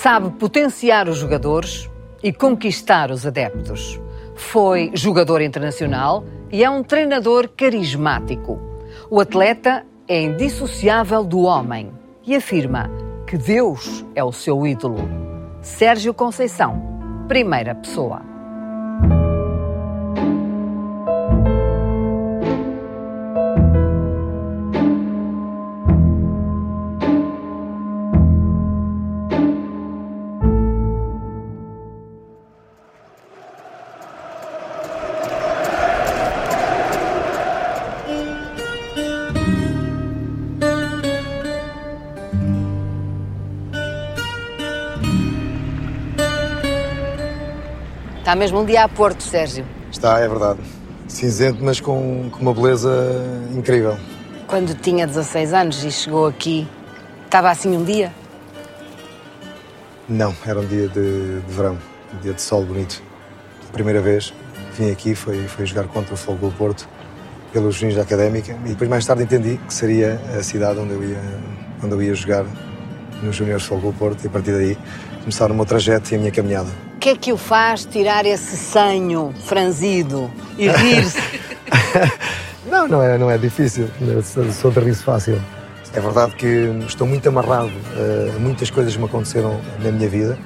Sabe potenciar os jogadores e conquistar os adeptos. Foi jogador internacional e é um treinador carismático. O atleta é indissociável do homem e afirma que Deus é o seu ídolo. Sérgio Conceição, primeira pessoa. Está mesmo um dia a Porto, Sérgio. Está, é verdade. Cinzento, mas com, com uma beleza incrível. Quando tinha 16 anos e chegou aqui, estava assim um dia? Não, era um dia de, de verão, um dia de sol bonito. A primeira vez vim aqui foi, foi jogar contra o Fogo do Porto, pelos Juninhos da Académica, e depois mais tarde entendi que seria a cidade onde eu ia, onde eu ia jogar nos Juniores Fogo do Porto, e a partir daí começar o meu trajeto e a minha caminhada. O que é que o faz tirar esse senho franzido e rir-se? não, não é, não é difícil. Eu sou, sou de riso fácil. É verdade que estou muito amarrado a muitas coisas que me aconteceram na minha vida.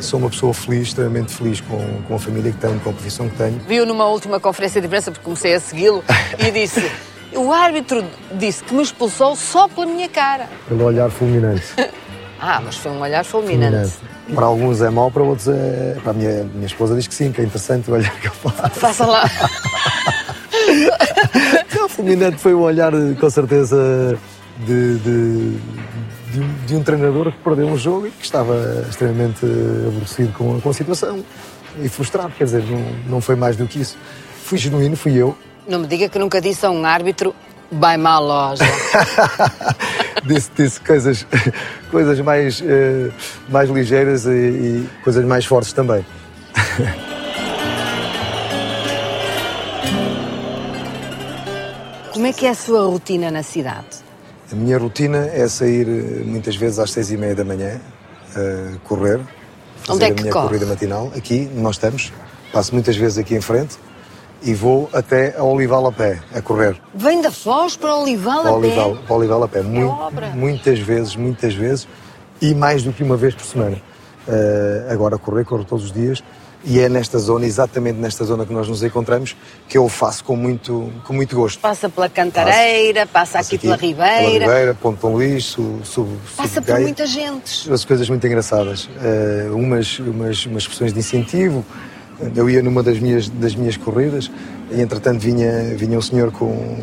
Sou uma pessoa feliz, extremamente feliz com, com a família que tenho, com a profissão que tenho. Viu numa última conferência de imprensa, porque comecei a segui-lo, e disse: O árbitro disse que me expulsou só pela minha cara. Pelo olhar fulminante. ah, mas foi um olhar fulminante. fulminante. Para alguns é mau, para outros é. Para a minha, minha esposa diz que sim, que é interessante o olhar que eu faço. Faça lá. o fulminante foi um olhar, com certeza, de, de, de, um, de, um, treinador que perdeu um jogo e que estava extremamente aborrecido com, com a situação e frustrado. Quer dizer, não, não foi mais do que isso. Fui genuíno, fui eu. Não me diga que nunca disse a um árbitro vai má loja. disse, disse coisas, coisas mais, uh, mais ligeiras e, e coisas mais fortes também. Como é que é a sua rotina na cidade? A minha rotina é sair eh, muitas vezes às seis e meia da manhã, uh, correr, fazer Onde é que a minha corre? corrida matinal. Aqui, nós estamos. Passo muitas vezes aqui em frente e vou até a Olival a pé, a correr. Vem da Foz para Olival a Olival, pé? Para Olival a pé. Obra. muitas vezes, muitas vezes. E mais do que uma vez por semana. Uh, agora correr, corro todos os dias. E é nesta zona, exatamente nesta zona que nós nos encontramos, que eu faço com muito, com muito gosto. Passa pela Cantareira, passa, Passo aqui, pela Ribeira. Pela Ribeira, Ponte Pão Luís, sub, sub, Passa por muita gente. As coisas muito engraçadas. Uh, umas, umas, umas expressões de incentivo. Eu ia numa das minhas, das minhas corridas e, entretanto, vinha, vinha um senhor com,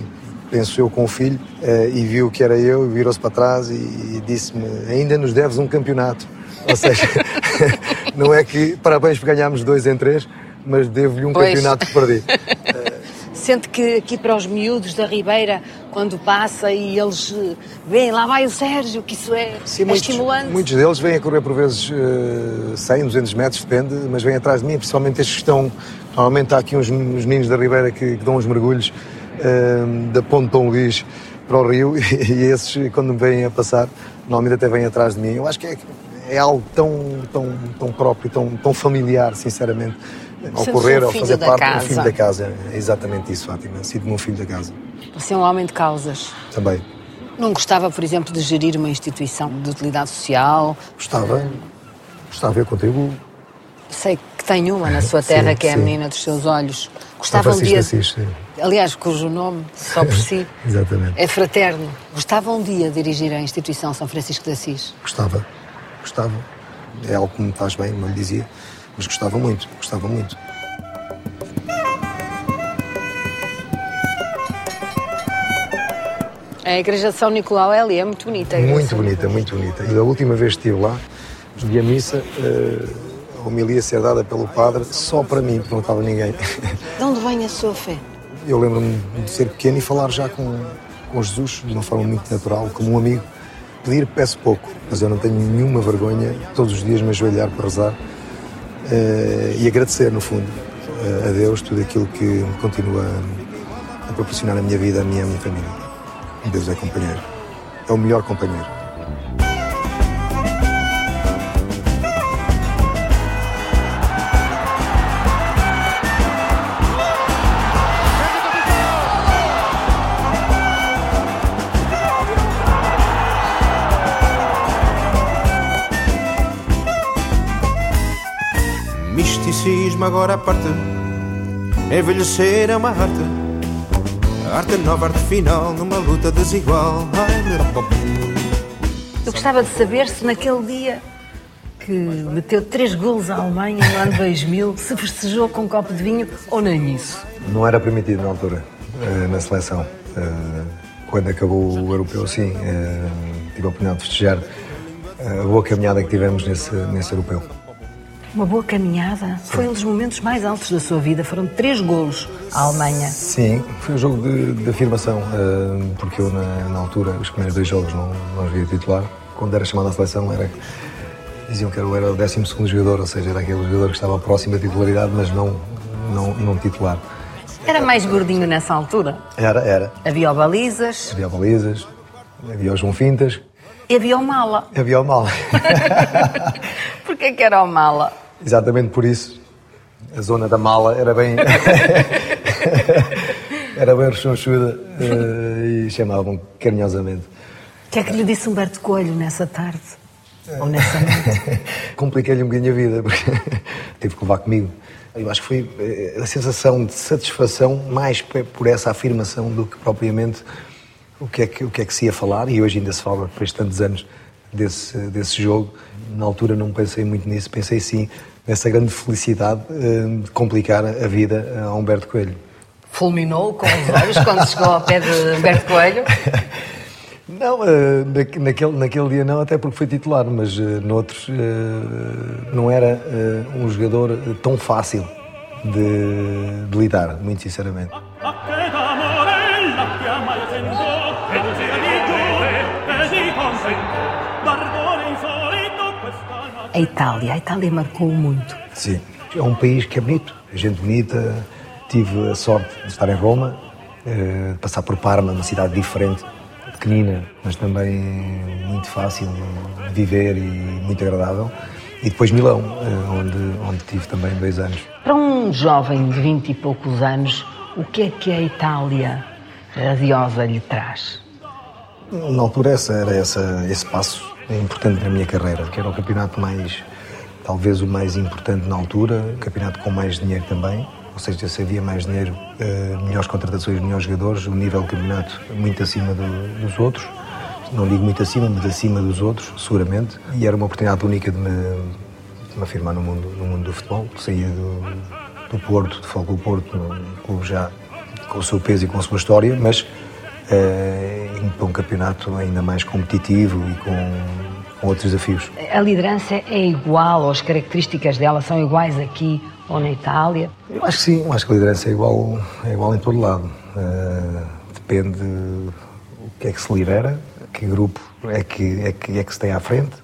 penso eu, com o filho uh, e viu que era eu, virou-se para trás e, e disse-me: Ainda nos deves um campeonato. Ou seja, não é que parabéns por ganharmos dois em três, mas devo-lhe um Pois. campeonato que perdi. Sente que aqui para os miúdos da Ribeira, quando passa e eles eh, veem lá vai o Sérgio, que isso é, Sim, é muitos, estimulante. muitos deles vêm a correr por vezes uh, 100, 200 metros, depende, mas vêm atrás de mim, principalmente estes que estão. Normalmente há aqui uns, uns meninos da Ribeira que, que dão uns mergulhos uh, da Ponte Dom Luís para o rio e, e esses, quando me vêm a passar, normalmente até vêm atrás de mim. Eu acho que é, é algo tão, tão, tão próprio, tão, tão familiar, sinceramente. Ao Sente-se correr, um ao fazer parte casa. do filho da casa. É exatamente isso, Fátima. Sinto-me um filho da casa. Você é um homem de causas. Também. Não gostava, por exemplo, de gerir uma instituição de utilidade social? Gostava. Gostava, eu contribuo. Sei que tem uma na sua terra Sim, que é a sim. menina dos seus olhos. Gostava um Francisco dia. Assis, sim. Aliás, cujo nome, só por si, Exatamente. é fraterno. Gostava um dia de dirigir a instituição São Francisco de Assis. Gostava, gostava. É algo que me faz bem, não lhe dizia, mas gostava muito, gostava muito. A igreja de São Nicolau é ali, é muito bonita. de Muito bonita, muito bonita. E da última vez que estive lá, vi a missa, eh, a homilia ser dada pelo padre só para mim, porque não estava ninguém. De onde vem a sua fé? Eu lembro-me de ser pequeno e falar já com, com Jesus de uma forma muito natural, como um amigo. Pedir, peço pouco, mas eu não tenho nenhuma vergonha todos os dias me ajoelhar para rezar e agradecer, no fundo, eh, a Deus tudo aquilo que me continua a, proporcionar a minha vida, a minha, minha família. Deus é companheiro. É o melhor companheiro. Misticismo agora à parte. Envelhecer é uma arte. A arte nova, arte final, numa luta desigual. Eu gostava de saber se naquele dia que meteu três golos à Alemanha no ano 2000 se festejou com um copo de vinho ou nem isso. Não era permitido na altura, eh, na seleção. Eh, quando acabou o europeu, sim, eh, tive a oportunidade de festejar a boa caminhada que tivemos nesse, nesse europeu. Uma boa caminhada? Foi um dos momentos mais altos da sua vida. Foram três golos à Alemanha. Sim, foi um jogo de, de afirmação, porque eu, na, na, altura, os primeiros dois jogos não, não joguei titular. Quando era chamado à seleção, era, diziam que eu era o 12 jogador, ou seja, era aquele jogador que estava próximo da titularidade, mas não, não, não titular. Era mais gordinho nessa altura? Era, era. Havia o Balizas? Havia o Balizas, havia o João Fintas. E havia o Mala? Havia o Mala. Porquê que era o Mala? Exatamente por isso. A zona da Mala era bem... era bem rechonchuda uh, e chamavam carinhosamente. O que é que lhe disse Humberto Coelho nessa tarde? Ou nessa noite? Compliquei-lhe um bocadinho a vida, porque teve que levar comigo. Eu acho que foi eh, a sensação de satisfação mais por essa afirmação do que propriamente o que é que, o que, é que se ia falar, e hoje ainda se fala, depois de tantos anos desse, desse jogo. Na altura não pensei muito nisso, pensei sim nessa grande felicidade eh, de complicar a vida a Humberto Coelho. Fulminou com os olhos quando chegou ao pé de Humberto Coelho? Não, uh, naquele, naquele dia não, até porque foi titular, mas uh, noutros não era um jogador tão fácil de, de lidar, muito sinceramente. A Itália, a Itália marcou muito. Sim, é um país que é bonito, é gente bonita. Tive a sorte de estar em Roma, de passar por Parma, uma cidade diferente pequenina, mas também muito fácil de viver e muito agradável. E depois Milão, eh, onde, onde tive também dois anos. Para um jovem de vinte e poucos anos, o que é que a Itália radiosa lhe traz? Na altura essa, era essa, esse passo importante na minha carreira, que era o campeonato mais, talvez o mais importante na altura, o campeonato com mais dinheiro também, ou seja, se havia mais dinheiro, uh, melhores contratações, melhores jogadores, o nível do campeonato muito acima do, dos outros. Não digo muito acima, mas acima dos outros, seguramente. E era uma oportunidade única de me, de me afirmar no mundo, no mundo do futebol. Saía do, do Porto, de Foco do Porto, um clube já com o seu peso e com a sua história, mas uh, para um campeonato ainda mais competitivo e com, com outros desafios. A liderança é igual, ou as características dela são iguais aqui ou na Itália? Eu acho que sim, eu acho que a liderança é igual, é igual em todo lado. Uh, depende o que é que se lidera, que grupo é que, é, que, é que se tem à frente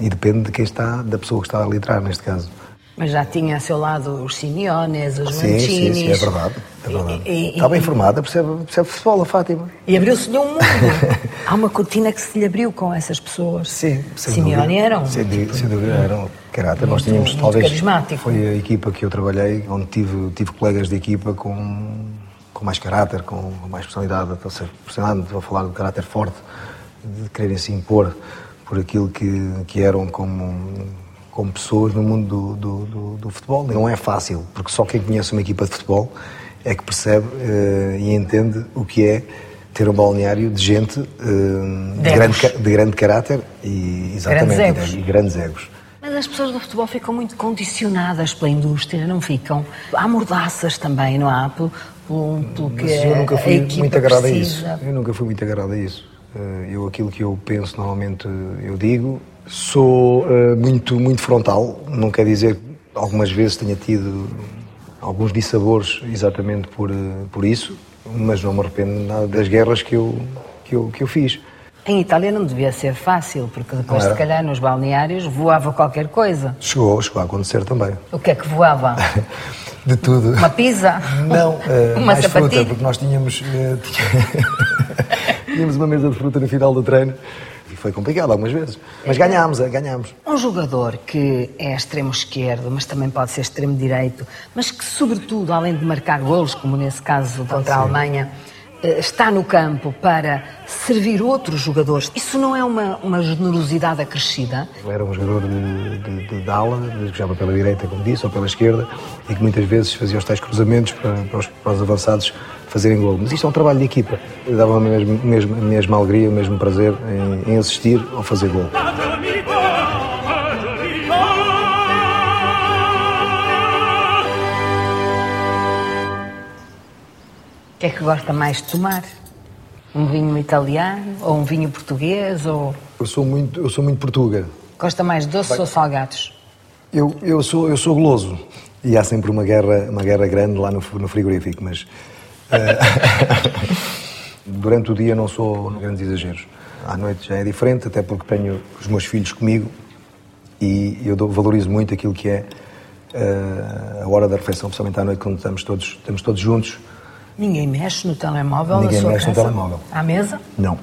e depende de quem está, da pessoa que está a liderar, neste caso. Mas já tinha a seu lado os Simeones, os sim. Sim, sim, é verdade. É verdade. E, e, bem informada, percebe, percebe futebol, a Fátima. E abriu-se-lhe um mundo. Há uma cortina que se lhe abriu com essas pessoas. Sim, Simeone eram. Sem, tipo, sem dúvida, eram caráter. Nós tínhamos, muito talvez. Carismático. Foi a equipa que eu trabalhei, onde tive, tive colegas de equipa com, com mais caráter, com, com mais personalidade. Ou seja, personalidade, estou a falar de caráter forte, de quererem se impor por aquilo que, que eram como como pessoas no mundo do, do, do, do, futebol. Não é fácil, porque só quem conhece uma equipa de futebol é que percebe uh, e entende o que é ter um balneário de gente uh, de, grande, de grande caráter e, exatamente, grandes egos. E grandes egos. Mas as pessoas do futebol ficam muito condicionadas pela indústria, não ficam? Há mordaças também, não há? Pelo, pelo, pelo que Mas eu nunca fui muito agarrado a isso. Eu nunca fui muito agarrado a isso. Eh, eu aquilo que eu penso normalmente eu digo Sou uh, muito, muito frontal, não quer dizer que algumas vezes tenha tido alguns dissabores exatamente por, uh, por isso, mas não me arrependo nada das guerras que eu, que eu, que eu fiz. Em Itália não devia ser fácil, porque depois, se calhar, nos balneários voava qualquer coisa. Chegou, chegou a acontecer também. O que é que voava? De tudo. Uma pizza? Não, uh, uma mais sapatilha? fruta, porque nós tínhamos, uh, tínhamos uma mesa de fruta no final do treino foi complicado algumas vezes. Mas ganhámos, eh, ganhámos. Um jogador que é extremo esquerdo, mas também pode ser extremo direito, mas que, sobretudo, além de marcar golos, como nesse caso contra a Alemanha, eh, está no campo para servir outros jogadores, isso não é uma, uma generosidade acrescida? Era um jogador de, de, de, de ala, que jogava pela direita, como disse, ou pela esquerda, e que muitas vezes fazia os tais cruzamentos para, para, os, para os avançados fazerem gol. Mas isto é um trabalho de equipa. Dava-me a mesma, mesma, mesma alegria, o mesmo prazer em, em assistir ao fazer gol. O que é que gosta mais de tomar? Um vinho italiano ou um vinho português ou Eu sou muito, eu sou muito portuga. gosta mais de doces ou salgados? Eu, eu, sou, eu sou goloso. E há sempre uma guerra, uma guerra grande lá no, no frigorífico, mas. Eh, durante o dia não sou grandes exageros. À noite já é diferente, até porque tenho os meus filhos comigo e eu valorizo muito aquilo que é eh, a hora da refeição, principalmente à noite, quando estamos todos, estamos todos juntos. Ninguém mexe no telemóvel Ninguém na sua mexe no casa? telemóvel. À mesa? Não,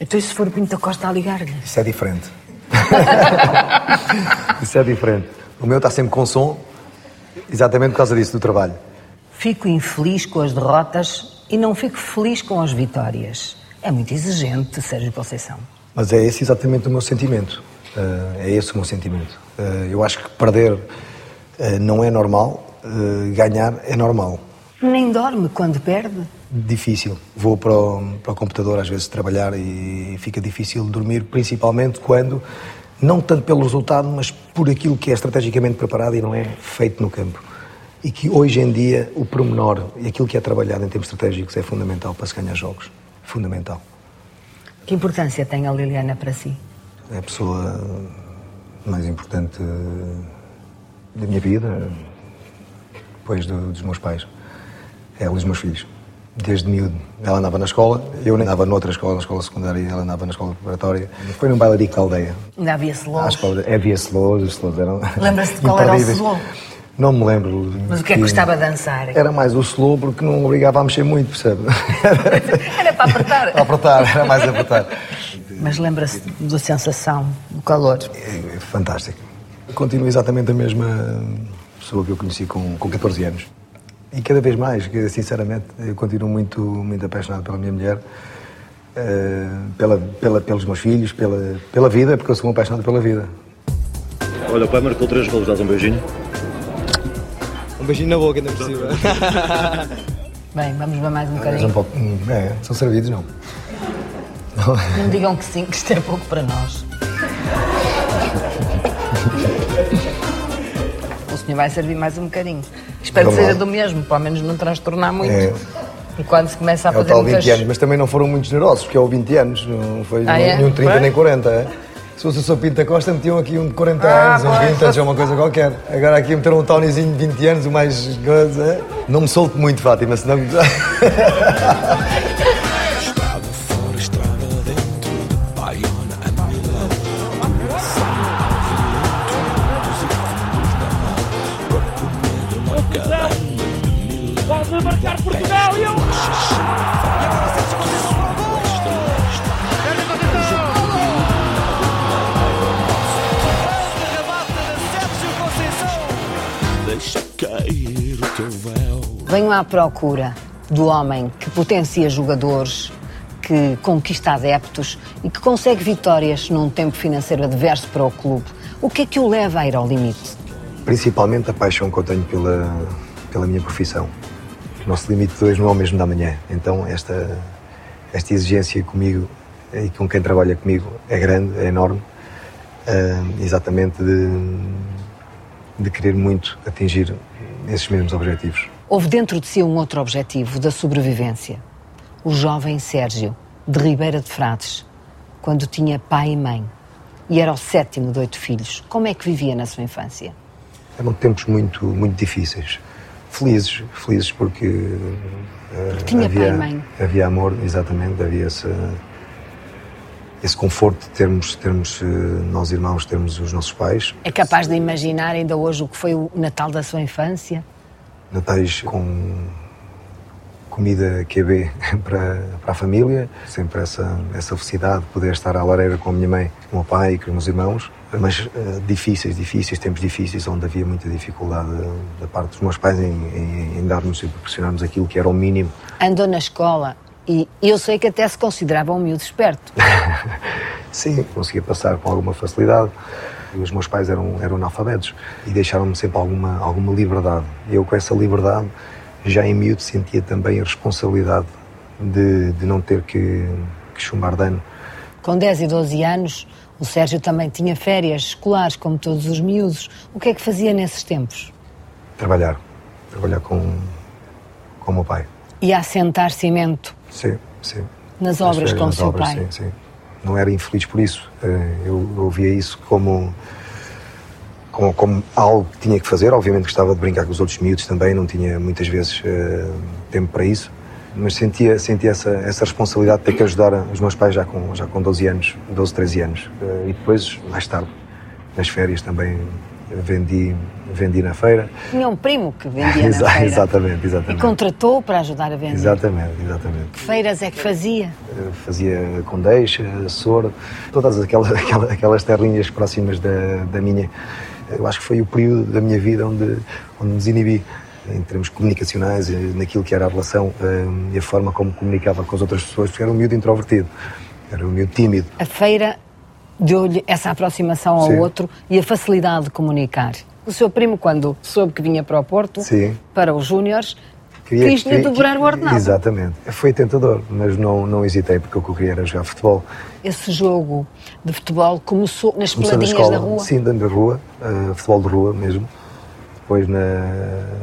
Então e se for o Pinto da Costa a ligar-lhe? isso é diferente. isso é diferente. O meu está sempre com som, exatamente por causa disso, do trabalho. Fico infeliz com as derrotas e não fico feliz com as vitórias. É muito exigente, Sérgio Conceição. Mas é esse exatamente o meu sentimento. Eh, é esse o meu sentimento. Eh, eu acho que perder eh, não é normal, ganhar é normal. Nem dorme quando perde? Difícil. Vou para o, para o computador às vezes trabalhar e fica difícil dormir, principalmente quando, não tanto pelo resultado, mas por aquilo que é estrategicamente preparado e não é feito no campo. E que hoje em dia o pormenor e aquilo que é trabalhado em termos estratégicos é fundamental para se ganhar jogos. Fundamental. Que importância tem a Liliana para si? É a pessoa mais importante da minha vida, depois do- dos meus pais. É os meus filhos. Desde miúdo. Ela andava na escola, eu andava noutra escola, na escola secundária, e ela andava na escola preparatória. Foi num bailarico da aldeia. Ainda havia de- Havia slows, os slows eram. Lembra-se de qual era o imperdíveis. Não me lembro. Mas o que é que gostava de dançar? Era mais o slow porque não obrigava a mexer muito, percebe? Era para apertar. a apertar, era mais apertar. Mas lembra-se da sensação, do calor. É fantástico. Continuo exatamente a mesma pessoa que eu conheci com, com 14 anos. E cada vez mais, que, sinceramente, eu continuo muito, muito apaixonado pela minha mulher, eh, pela, pela, pelos meus filhos, pela, pela vida, porque eu sou um apaixonado pela vida. Olha, o pai marcou três golos, dás um beijinho. Um beijinho na boca, ainda por cima. Bem, vamos ver mais um bocadinho. um pouco, hum, é, são servidos, não. Não digam que sim, que isto é pouco para nós. O senhor vai servir mais um bocadinho. Espero que Vamos lá. seja do mesmo, pelo menos não transtornar muito. É. E quando se começa a É o fazer tal muitas... 20 anos, mas também não foram muito generosos, porque é o 20 anos, não foi Ah, é? nenhum 30 Pois. nem 40. É? Se fosse o Sr. Pinto da Costa, metiam aqui um de 40 Ah, anos, um vintage, ou uma coisa qualquer. Agora aqui meteram um Tonyzinho de 20 anos, o mais é? Não me solte muito, Fátima, senão. Portugal e eu. Venho à procura do homem que potencia jogadores, que conquista adeptos e que consegue vitórias num tempo financeiro adverso para o clube. O que é que o leva a ir ao limite? Principalmente a paixão que eu tenho pela, pela minha profissão. O nosso limite de hoje não é o mesmo da manhã. Então, esta, esta exigência comigo e com quem trabalha comigo é grande, é enorme. Ah, exatamente de, de querer muito atingir esses mesmos objetivos. Houve dentro de si um outro objetivo, da sobrevivência. O jovem Sérgio, de Ribeira de Frades, quando tinha pai e mãe, e era o sétimo de oito filhos. Como é que vivia na sua infância? Eram tempos muito, muito difíceis. Felizes, felizes porque eh, tinha havia, pai e mãe. havia amor, exatamente, havia esse, esse conforto de termos, termos eh, nós irmãos, termos os nossos pais, É capaz de imaginar ainda hoje o que foi o Natal da sua infância? Natais com, comida QB para, para a família, sempre essa, essa felicidade de poder estar à lareira com a minha mãe, com o meu pai e com os meus irmãos, mas uh, difíceis, difíceis, tempos difíceis, onde havia muita dificuldade da parte dos meus pais em, em, em dar-nos e proporcionar-nos aquilo que era o mínimo. Andou na escola e eu sei que até se considerava um miúdo esperto. Sim, conseguia passar com alguma facilidade. Os meus pais eram, eram analfabetos e deixaram-me sempre alguma, alguma liberdade. Eu, com essa liberdade, já em miúdo sentia também a responsabilidade de, de não ter que, que chumbar dano. Com 10 e 12 anos, o Sérgio também tinha férias escolares, como todos os miúdos. O que é que fazia nesses tempos? Trabalhar. Trabalhar com, com o meu pai. E assentar cimento? Sim, sim. Nas obras com o seu obras, pai? Sim, sim. Não era infeliz por isso. Eh, Eu, eu via isso como, como, como algo que tinha que fazer. Obviamente gostava de brincar com os outros miúdos também, não tinha muitas vezes eh, tempo para isso. Mas sentia, sentia essa, essa responsabilidade de ter que ajudar os meus pais já com, já com 12 anos, 12, 13 anos. Eh, E depois, mais tarde, nas férias também vendi, vendi na feira. Tinha um primo que vendia na feira. Exatamente, E exatamente. contratou para ajudar a vender. Exatamente, exatamente. Que feiras é que fazia? Eh, Fazia Condeixa, Açor, todas aquelas, aquelas, aquelas terrinhas próximas da, da minha. Eu acho que foi o período da minha vida onde, onde me desinibi em termos comunicacionais, eh, naquilo que era a relação eh, e a forma como comunicava com as outras pessoas, porque era um miúdo introvertido, era um miúdo tímido. A feira deu-lhe essa aproximação ao Sim. outro e a facilidade de comunicar. O seu primo, quando soube que vinha para o Porto, Sim. para os júniores, quis-lhe dobrar o ordenado. Exatamente. Foi tentador, mas não, não hesitei, porque o que eu queria era jogar futebol. Esse jogo de futebol começou nas Começou na peladinhas escola, da rua. sim, da rua, eh, futebol de rua mesmo. Depois na,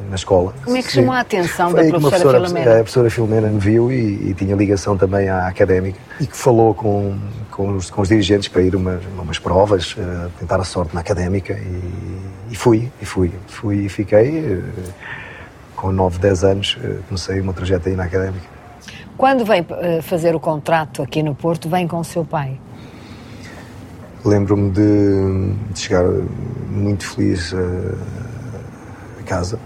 na escola. Como é que Sim. chamou a atenção Foi da uma professora Filomena? A professora Filomena me viu e, e tinha ligação também à académica e que falou com, com, os, com os dirigentes para ir a umas, a umas provas, eh, tentar a sorte na académica e, e fui, e fui. Fui e fiquei. eh, com 9, 10 anos eh, comecei trajeto aí na académica. Quando vem fazer o contrato aqui no Porto, vem com o seu pai. Lembro-me de, de chegar muito feliz eh, a casa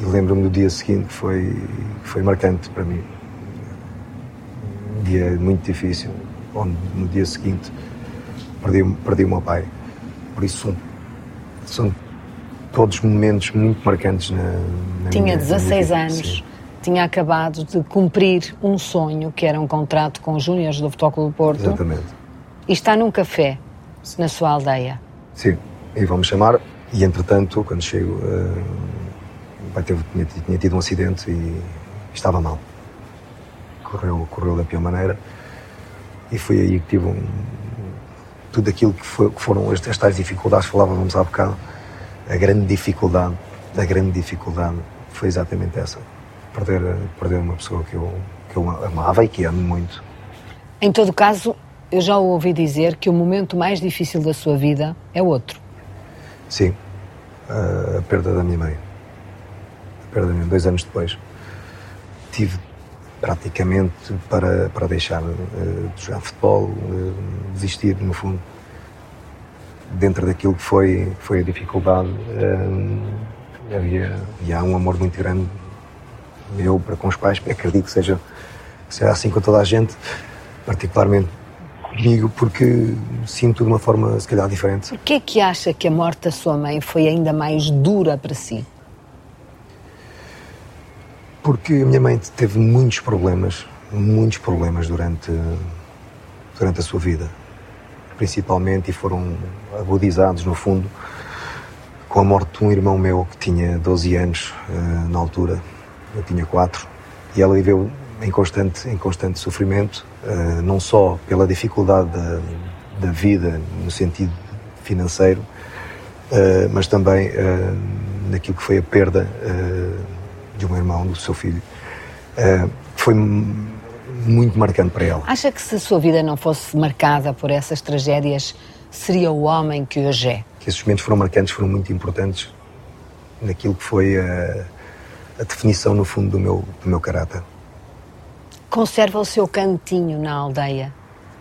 e lembro-me do dia seguinte que foi, que foi marcante para mim. Um dia muito difícil, onde no dia seguinte perdi, perdi o meu pai. Por isso são, são todos momentos muito marcantes na, na Tinha minha, na minha 16 vida. anos, Sim. tinha acabado de cumprir um sonho, que era um contrato com os Júniores do Futebol Clube do Porto, Exatamente. e está num café na sua aldeia. Sim, e vão-me chamar. E entretanto, quando chego, o pai teve, tinha, tinha tido um acidente e estava mal. Correu, correu da pior maneira. E foi aí que tive um, tudo aquilo que, foi- que foram estas tais dificuldades que falávamos há bocado. A grande dificuldade, a grande dificuldade foi exatamente essa. Perder, perder uma pessoa que eu, que eu amava e que amo muito. Em todo caso, eu já ouvi dizer que o momento mais difícil da sua vida é outro. Sim, a, a perda da minha mãe. A perda da minha mãe, dois anos depois. Tive praticamente para, para deixar eh, de jogar futebol, eh, desistir, no fundo. Dentro daquilo que foi, foi a dificuldade, eh, havia, e há um amor muito grande meu para com os pais, acredito que seja, que seja assim com toda a gente, particularmente comigo, porque sinto de uma forma, se calhar, diferente. Por que é que acha que a morte da sua mãe foi ainda mais dura para si? Porque a minha mãe teve muitos problemas, muitos problemas durante, durante a sua vida. Principalmente, e foram agudizados, no fundo, com a morte de um irmão meu que tinha 12 anos eh, na altura. Eu tinha 4. E ela viveu em constante, em constante sofrimento, eh, não só pela dificuldade da, da vida no sentido financeiro, eh, mas também naquilo que foi a perda de um irmão, do seu filho. Eh, foi muito marcante para ela. Acha que se a sua vida não fosse marcada por essas tragédias, seria o homem que hoje é? Que esses momentos foram marcantes, foram muito importantes naquilo que foi a, a definição, no fundo, do meu, do meu caráter. Conserva o seu cantinho na aldeia.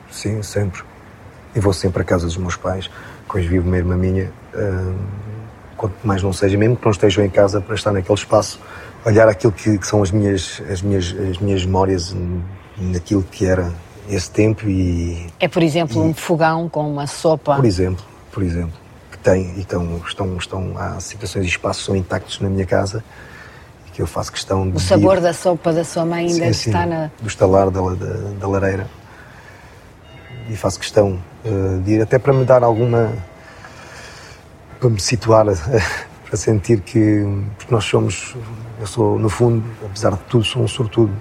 Sim, sempre. E vou sempre à casa dos meus pais, que hoje vive uma irmã minha, hum, quanto mais não seja, mesmo que não estejam em casa, para estar naquele espaço, olhar aquilo que, que são as minhas, as minhas, as minhas memórias naquilo que era esse tempo e, É, por exemplo, um fogão com uma sopa. por exemplo, por exemplo, que tem, e estão, estão, estão, há situações e espaços são intactos na minha casa e que eu faço questão de O sabor ir- da sopa da sua mãe ainda Sim, sim, está na. do estalar da, da, da lareira. E faço questão eh, de ir até para me dar alguma. para me situar, para sentir que. nós somos. eu sou, no fundo, apesar de tudo, sou um sortudo.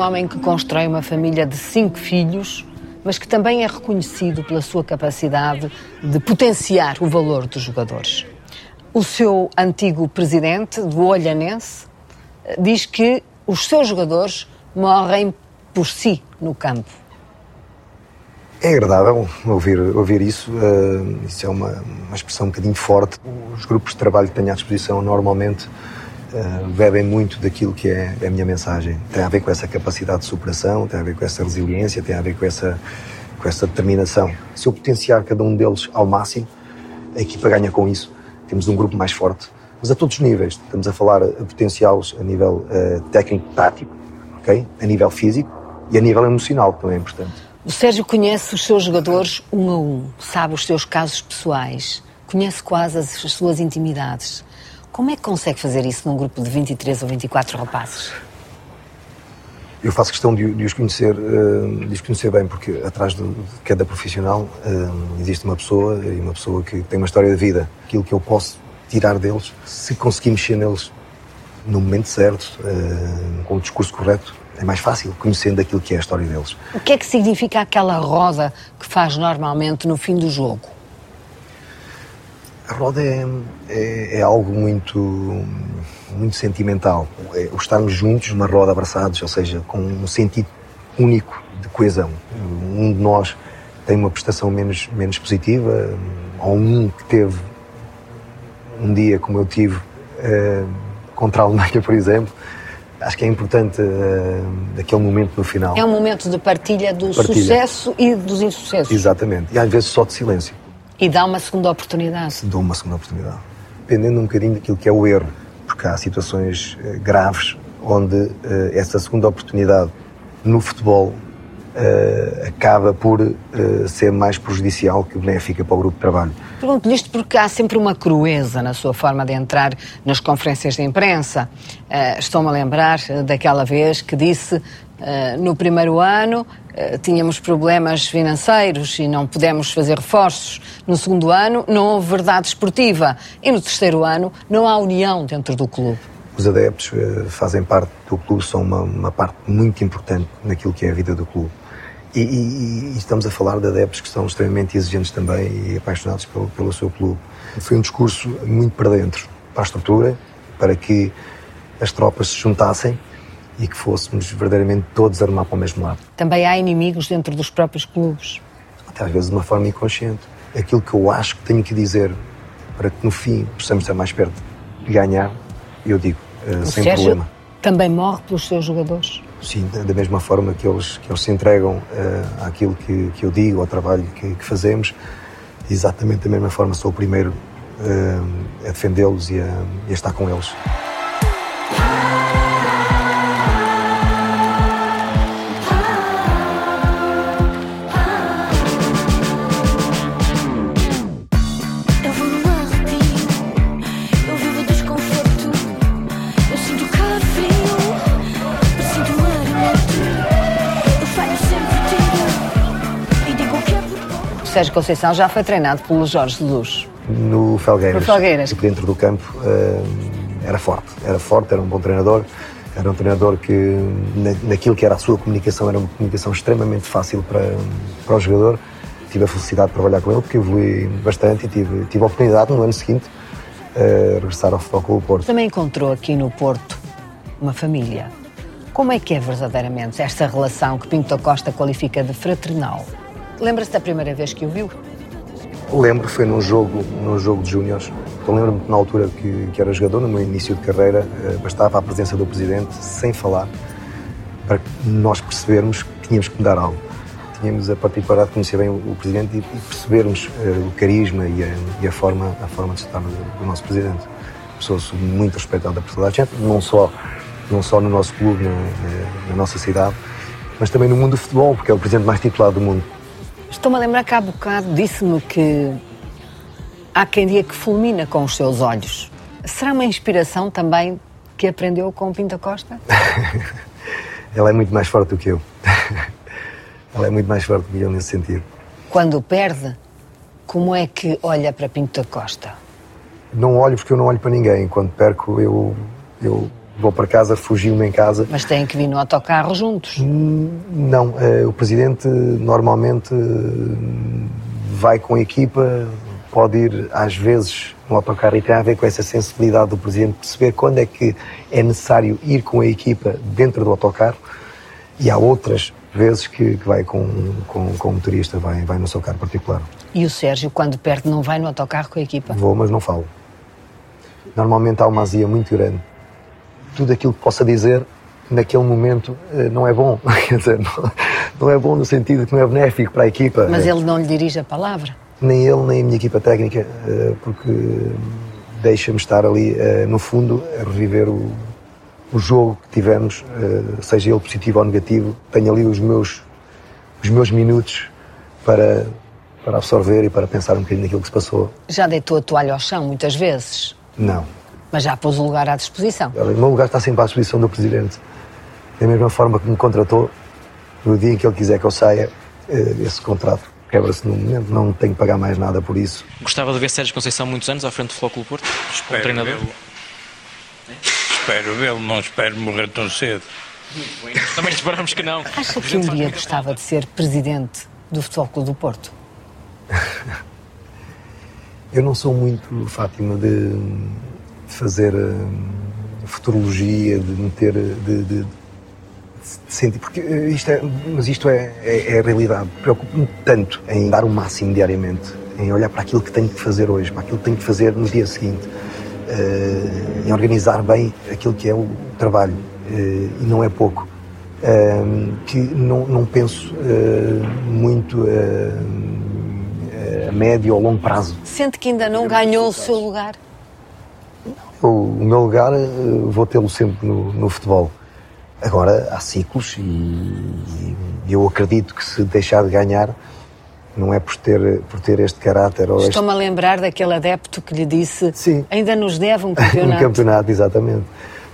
Um homem que constrói uma família de cinco filhos, mas que também é reconhecido pela sua capacidade de potenciar o valor dos jogadores. O seu antigo presidente do Olhanense diz que os seus jogadores morrem por si no campo. É agradável ouvir, ouvir isso. eh, isso é uma, uma expressão um bocadinho forte. Os grupos de trabalho que tenho à disposição normalmente bebem muito daquilo que é a minha mensagem. Tem a ver com essa capacidade de superação, tem a ver com essa resiliência, tem a ver com essa, com essa determinação. Se eu potenciar cada um deles ao máximo, a equipa ganha com isso. Temos um grupo mais forte, mas a todos os níveis. Estamos a falar a potenciá-los a nível eh, técnico-tático, ok? a nível físico e a nível emocional, que também é importante. O Sérgio conhece os seus jogadores um a um, sabe os seus casos pessoais, conhece quase as as suas intimidades. Como é que consegue fazer isso num grupo de 23 ou 24 rapazes? Eu faço questão de, de os conhecer, eh, de os conhecer bem, porque atrás de, cada profissional eh, existe uma pessoa e uma pessoa que tem uma história de vida. Aquilo que eu posso tirar deles, se conseguir mexer neles no momento certo, eh, com o discurso correto, é mais fácil, conhecendo aquilo que é a história deles. O que é que significa aquela roda que faz normalmente no fim do jogo? A roda é, é, é algo muito, muito sentimental. É, o estarmos juntos numa roda, abraçados, ou seja, com um sentido único de coesão. Um de nós tem uma prestação menos, menos positiva, ou um que teve um dia como eu tive eh, contra a Alemanha, por exemplo. Acho que é importante eh, aquele momento no final. É um momento de partilha do Partilha. sucesso e dos insucessos. Exatamente. E às vezes só de silêncio. E dá uma segunda oportunidade. se dou uma segunda oportunidade. Dependendo um bocadinho daquilo que é o erro, porque há situações eh, graves onde eh, essa segunda oportunidade no futebol eh, acaba por eh, ser mais prejudicial que benéfica para o grupo de trabalho. Pergunto-lhe isto porque há sempre uma crueza na sua forma de entrar nas conferências de imprensa. Estou-me a lembrar daquela vez que disse no primeiro ano eh, tínhamos problemas financeiros e não pudemos fazer reforços. No segundo ano não houve verdade esportiva. E no terceiro ano não há união dentro do clube. Os adeptos eh, fazem parte do clube, são uma, uma parte muito importante naquilo que é a vida do clube. E, e- e estamos a falar de adeptos que são extremamente exigentes também e apaixonados pelo, pelo seu clube. Foi um discurso muito para dentro, para a estrutura, para que as tropas se juntassem e que fôssemos verdadeiramente todos a remar para o mesmo lado. Também há inimigos dentro dos próprios clubes. Até às vezes de uma forma inconsciente. Aquilo que eu acho que tenho que dizer para que no fim possamos estar mais perto de ganhar, eu digo, O sem Sérgio problema. também morre pelos seus jogadores. Sim, da- mesma forma que eles, que eles se entregam eh, àquilo que, que eu digo, ao trabalho que, que fazemos, exatamente da mesma forma sou o primeiro eh, a defendê-los e a, e a estar com eles. Sérgio Conceição já foi treinado pelo Jorge Jesus. No Felgueiras. No Felgueiras. E dentro do campo eh, era forte. Era forte, era um bom treinador. Era um treinador que, na, naquilo que era a sua comunicação, era uma comunicação extremamente fácil para, para o jogador. Tive a felicidade de trabalhar com ele, porque evolui bastante e tive, tive a oportunidade, no ano seguinte, eh, regressar ao Futebol Clube Porto. Também encontrou aqui no Porto uma família. Como é que é verdadeiramente esta relação que Pinto Costa qualifica de fraternal? Lembra-se da primeira vez que o viu? Lembro, foi num jogo, num jogo de júniores. Eu lembro-me que na altura que, que era jogador, no meu início de carreira, eh, bastava a presença do presidente, sem falar, para nós percebermos que tínhamos que mudar algo. Tínhamos a particularidade de conhecer bem o, presidente e, percebermos eh, o carisma e a, e a forma, a forma de estar do, do nosso presidente. Pessoa muito respeitada por toda a gente, não só, não só no nosso clube, na, na- na nossa cidade, mas também no mundo do futebol, porque é o presidente mais titulado do mundo. Estou-me a lembrar que há bocado disse-me que há quem diga que fulmina com os seus olhos. Será uma inspiração também que aprendeu com o Pinto Costa? Ela é muito mais forte do que eu. Ela é muito mais forte do que eu nesse sentido. Quando perde, como é que olha para Pinto Costa? Não olho porque eu não olho para ninguém. Quando perco, eu, eu vou para casa, fugi-me em casa. Mas têm que vir no autocarro juntos. Não, eh, o presidente normalmente eh, vai com a equipa, pode ir às vezes no autocarro e tem a ver com essa sensibilidade do presidente, perceber quando é que é necessário ir com a equipa dentro do autocarro e há outras vezes que, que vai com, com, com o motorista, vai, vai no seu carro particular. E o Sérgio, quando perde, não vai no autocarro com a equipa? Vou, mas não falo. Normalmente há uma azia muito grande. Tudo aquilo que possa dizer naquele momento eh, não é bom. Quer dizer, não, não é bom no sentido que não é benéfico para a equipa. Mas ele não lhe dirige a palavra. Nem ele, nem a minha equipa técnica, eh, porque deixa-me estar ali, eh, no fundo, a reviver o, o jogo que tivemos, seja ele positivo ou negativo. Tenho ali os meus, os meus minutos para, para absorver e para pensar um bocadinho naquilo que se passou. Já deitou a toalha ao chão muitas vezes, Não. Mas já pôs o lugar à disposição. O meu lugar está sempre à disposição do Presidente. Da mesma forma que me contratou, no dia em que ele quiser que eu saia, eh, esse contrato quebra-se no momento. Não tenho que pagar mais nada por isso. Gostava de ver Sérgio Conceição muitos anos à frente do Futebol Clube Porto? Como Espero treinador? vê-lo. Espero vê-lo, não espero morrer tão cedo. Também esperamos que não. Acha que um dia gostava de ser presidente do Futebol Clube do Porto? Eu não sou muito, Fátima, de de fazer hum, futurologia, de meter, de, de- de sentir, porque eh, isto é, mas isto é, é, é a realidade. Preocupo-me tanto em dar o máximo diariamente, em olhar para aquilo que tenho que fazer hoje, para aquilo que tenho que fazer no dia seguinte, eh, em organizar bem aquilo que é o trabalho, eh, e não é pouco. Hum, que não, não penso muito a médio ou longo prazo. Sente que ainda não ganhou o seu lugar? Eu, o meu lugar eh, vou tê-lo sempre no, no futebol. Agora há ciclos e, e eu acredito que se deixar de ganhar não é por ter, por ter este caráter ou este Estou-me a lembrar daquele adepto que lhe disse Sim. ainda nos deve um um campeonato. campeonato, exatamente.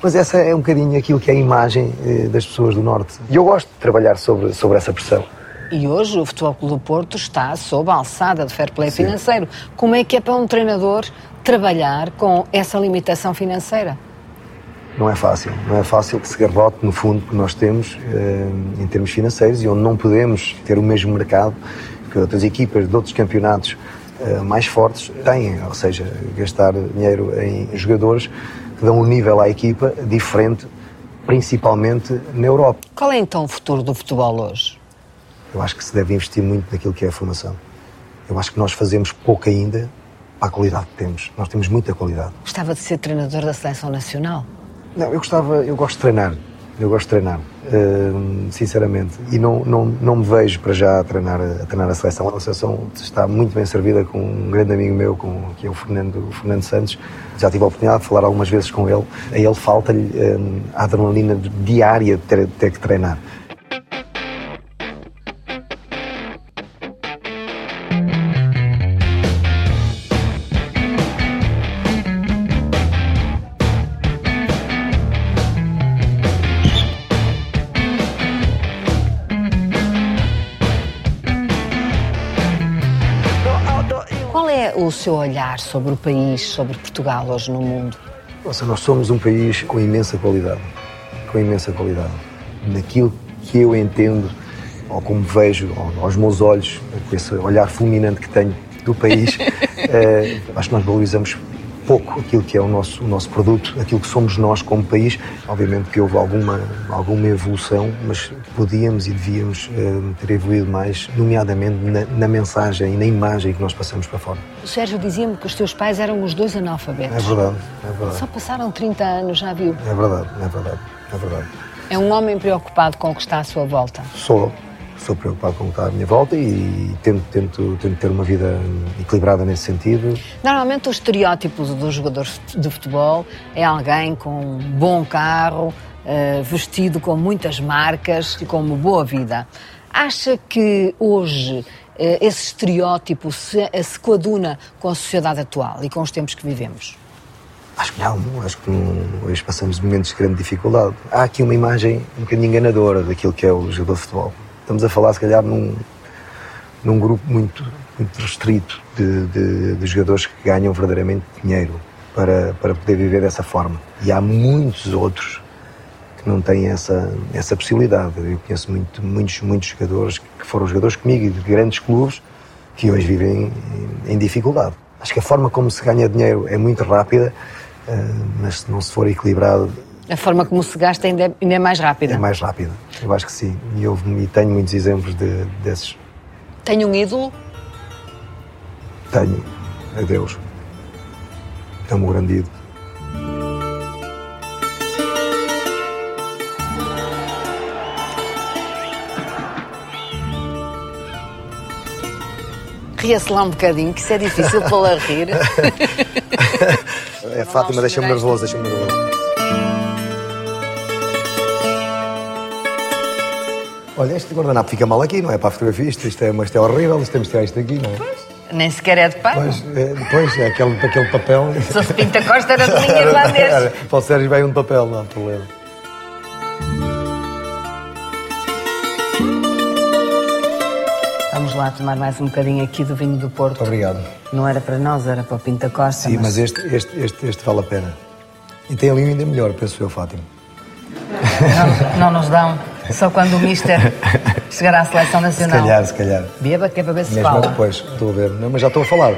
Mas essa é um bocadinho aquilo que é a imagem eh, das pessoas do Norte. E eu gosto de trabalhar sobre, sobre essa pressão. E hoje o Futebol Clube do Porto está sob a alçada de fair play financeiro. Como é que é para um treinador trabalhar com essa limitação financeira? Não é fácil. Não é fácil que se garrote, no fundo, que nós temos eh, em termos financeiros e onde não podemos ter o mesmo mercado que outras equipas de outros campeonatos eh, mais fortes têm. Ou seja, gastar dinheiro em jogadores que dão um nível à equipa diferente, principalmente na Europa. Qual é então o futuro do futebol hoje? Eu acho que se deve investir muito naquilo que é a formação. Eu acho que nós fazemos pouco ainda para a qualidade que temos. Nós temos muita qualidade. Gostava de ser treinador da seleção nacional? Não, eu gostava, eu gosto de treinar. Eu gosto de treinar, hum, sinceramente. E não, não, não me vejo para já a treinar, a treinar a seleção. A seleção está muito bem servida com um grande amigo meu, com, que é o Fernando, o Fernando Santos. Já tive a oportunidade de falar algumas vezes com ele. A ele falta-lhe hum, a adrenalina diária de ter, de ter que treinar. Sobre o país, sobre Portugal hoje no mundo? Nossa, nós somos um país com imensa qualidade. Com imensa qualidade. Naquilo que eu entendo, ou como vejo ao- aos meus olhos, com esse olhar fulminante que tenho do país, eh, acho que nós valorizamos pouco aquilo que é o nosso, o nosso produto, aquilo que somos nós como país. Obviamente que houve alguma, alguma evolução, mas podíamos e devíamos eh, ter evoluído mais, nomeadamente na, na mensagem e na imagem que nós passamos para fora. O Sérgio dizia-me que os teus pais eram os dois analfabetos. É verdade, é verdade. Só passaram 30 anos, já viu? É verdade, é verdade, é verdade. É um homem preocupado com o que está à sua volta. Sou, sou preocupado com o que está à minha volta e tento, tento, tento ter uma vida equilibrada nesse sentido. Normalmente, o estereótipo do jogador de futebol é alguém com um bom carro, eh, vestido com muitas marcas e com uma boa vida. Acha que hoje eh, esse estereótipo se, eh, se coaduna com a sociedade atual e com os tempos que vivemos? Acho que não, acho que não, hoje passamos momentos de grande dificuldade. Há aqui uma imagem um bocadinho enganadora daquilo que é o jogador de futebol. Estamos a falar, se calhar, num, num grupo muito, muito restrito de, de- de jogadores que ganham verdadeiramente dinheiro para, para poder viver dessa forma. E há muitos outros que não têm essa, essa possibilidade. Eu conheço muito, muitos, muitos jogadores que foram jogadores comigo de grandes clubes que hoje vivem em, em dificuldade. Acho que a forma como se ganha dinheiro é muito rápida, eh, mas se não se for equilibrado, A forma como se gasta ainda é, ainda é mais rápida. é mais rápida. Eu acho que sim. E, houve, e tenho muitos exemplos de, desses. Tenho um ídolo? Tenho. Adeus. É um grande ídolo. Ria-se lá um bocadinho, que isso é difícil pô-la a rir. É, Fátima, deixa-me nervoso, deixa-me nervoso. Olha, este guardanapo fica mal aqui, não é para a fotografia, isto, isto, é, mas isto é horrível, isto temos de tirar isto aqui, não é? Nem sequer é de pano. Pois, é, depois é aquele, aquele papel. Se fosse Pinta Costa era de linha irlandês. Para o Sérgio vai um papel, não há problema. Vamos lá tomar mais um bocadinho aqui do vinho do Porto. Obrigado. Não era para nós, era para o Pinta Costa. Sim, mas este, este, este, este vale a pena. E tem ali um ainda melhor, penso eu, Fátima. não, não nos dão. Só quando o Mister chegar à seleção Se nacional. calhar, se calhar. Beba, que é para ver se Mesmo fala. depois, estou a ver. Não, mas já estou a falar.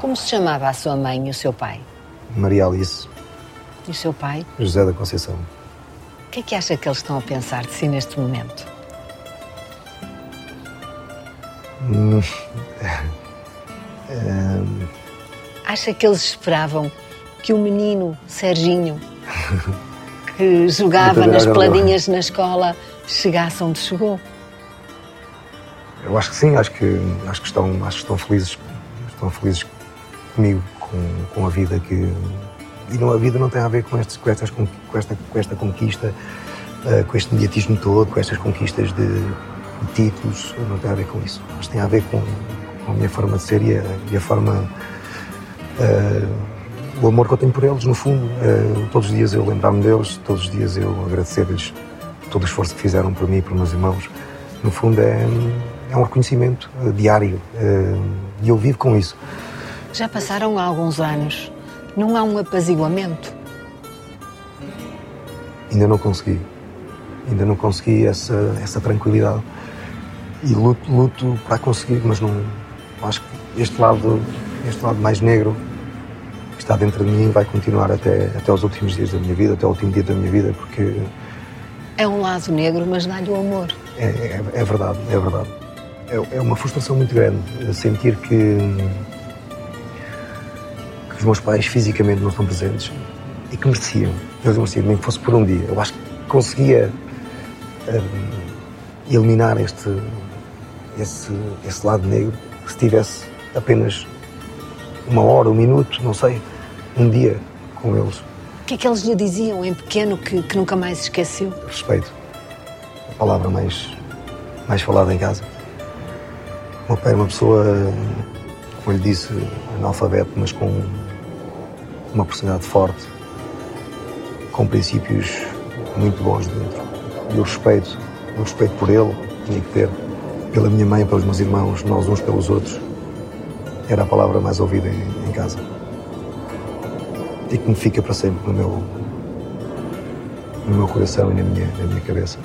Como se chamava a sua mãe e o seu pai? Maria Alice, E o seu pai? José da Conceição. O que é que acha que eles estão a pensar de si neste momento? Hum, hum, Acha que eles esperavam que o menino Serginho, que jogava nas agradável. peladinhas na escola, chegasse onde chegou? eu acho que sim, acho que, acho que, estão, acho que estão felizes, estão felizes comigo, com, com a vida que. E não, a vida não tem a ver com, estes, com, estas, com, esta, com esta conquista, eh, com este mediatismo todo, com estas conquistas de, de títulos, não tem a ver com isso. Mas tem a ver com, com a minha forma de ser e a, e a forma. eh, o amor que eu tenho por eles, no fundo. Eh, todos os dias eu lembrar-me deles, todos os dias eu agradecer-lhes todo o esforço que fizeram por mim e por meus irmãos. No fundo, é, é um reconhecimento diário e eu vivo com isso. Já passaram alguns anos. Não há um apaziguamento. Ainda não consegui. Ainda não consegui essa, essa tranquilidade. E luto, luto para conseguir, mas não. Acho que este lado, este lado mais negro que está dentro de mim vai continuar até, até os últimos dias da minha vida, até o último dia da minha vida, porque É um lado negro, mas dá-lhe o amor. É, é- é verdade, é verdade. É, é uma frustração muito grande eh, sentir que, que os meus pais fisicamente não estão presentes e que mereciam. Eles mereciam, nem que fosse por um dia. Eu acho que conseguia hum, eliminar este, esse, esse lado negro se tivesse apenas uma hora, um minuto, não sei, um dia com eles. O que é que eles lhe diziam em pequeno que, que nunca mais esqueceu? Respeito. A palavra mais, mais falada em casa. O meu pai era uma pessoa, como lhe disse, analfabeto, mas com uma personalidade forte, com princípios muito bons dentro. E o respeito, o respeito por ele, tinha que ter, pela minha mãe, pelos meus irmãos, nós uns pelos outros, era a palavra mais ouvida em, em casa. E que me fica para sempre no meu, no meu coração e na minha, na minha cabeça.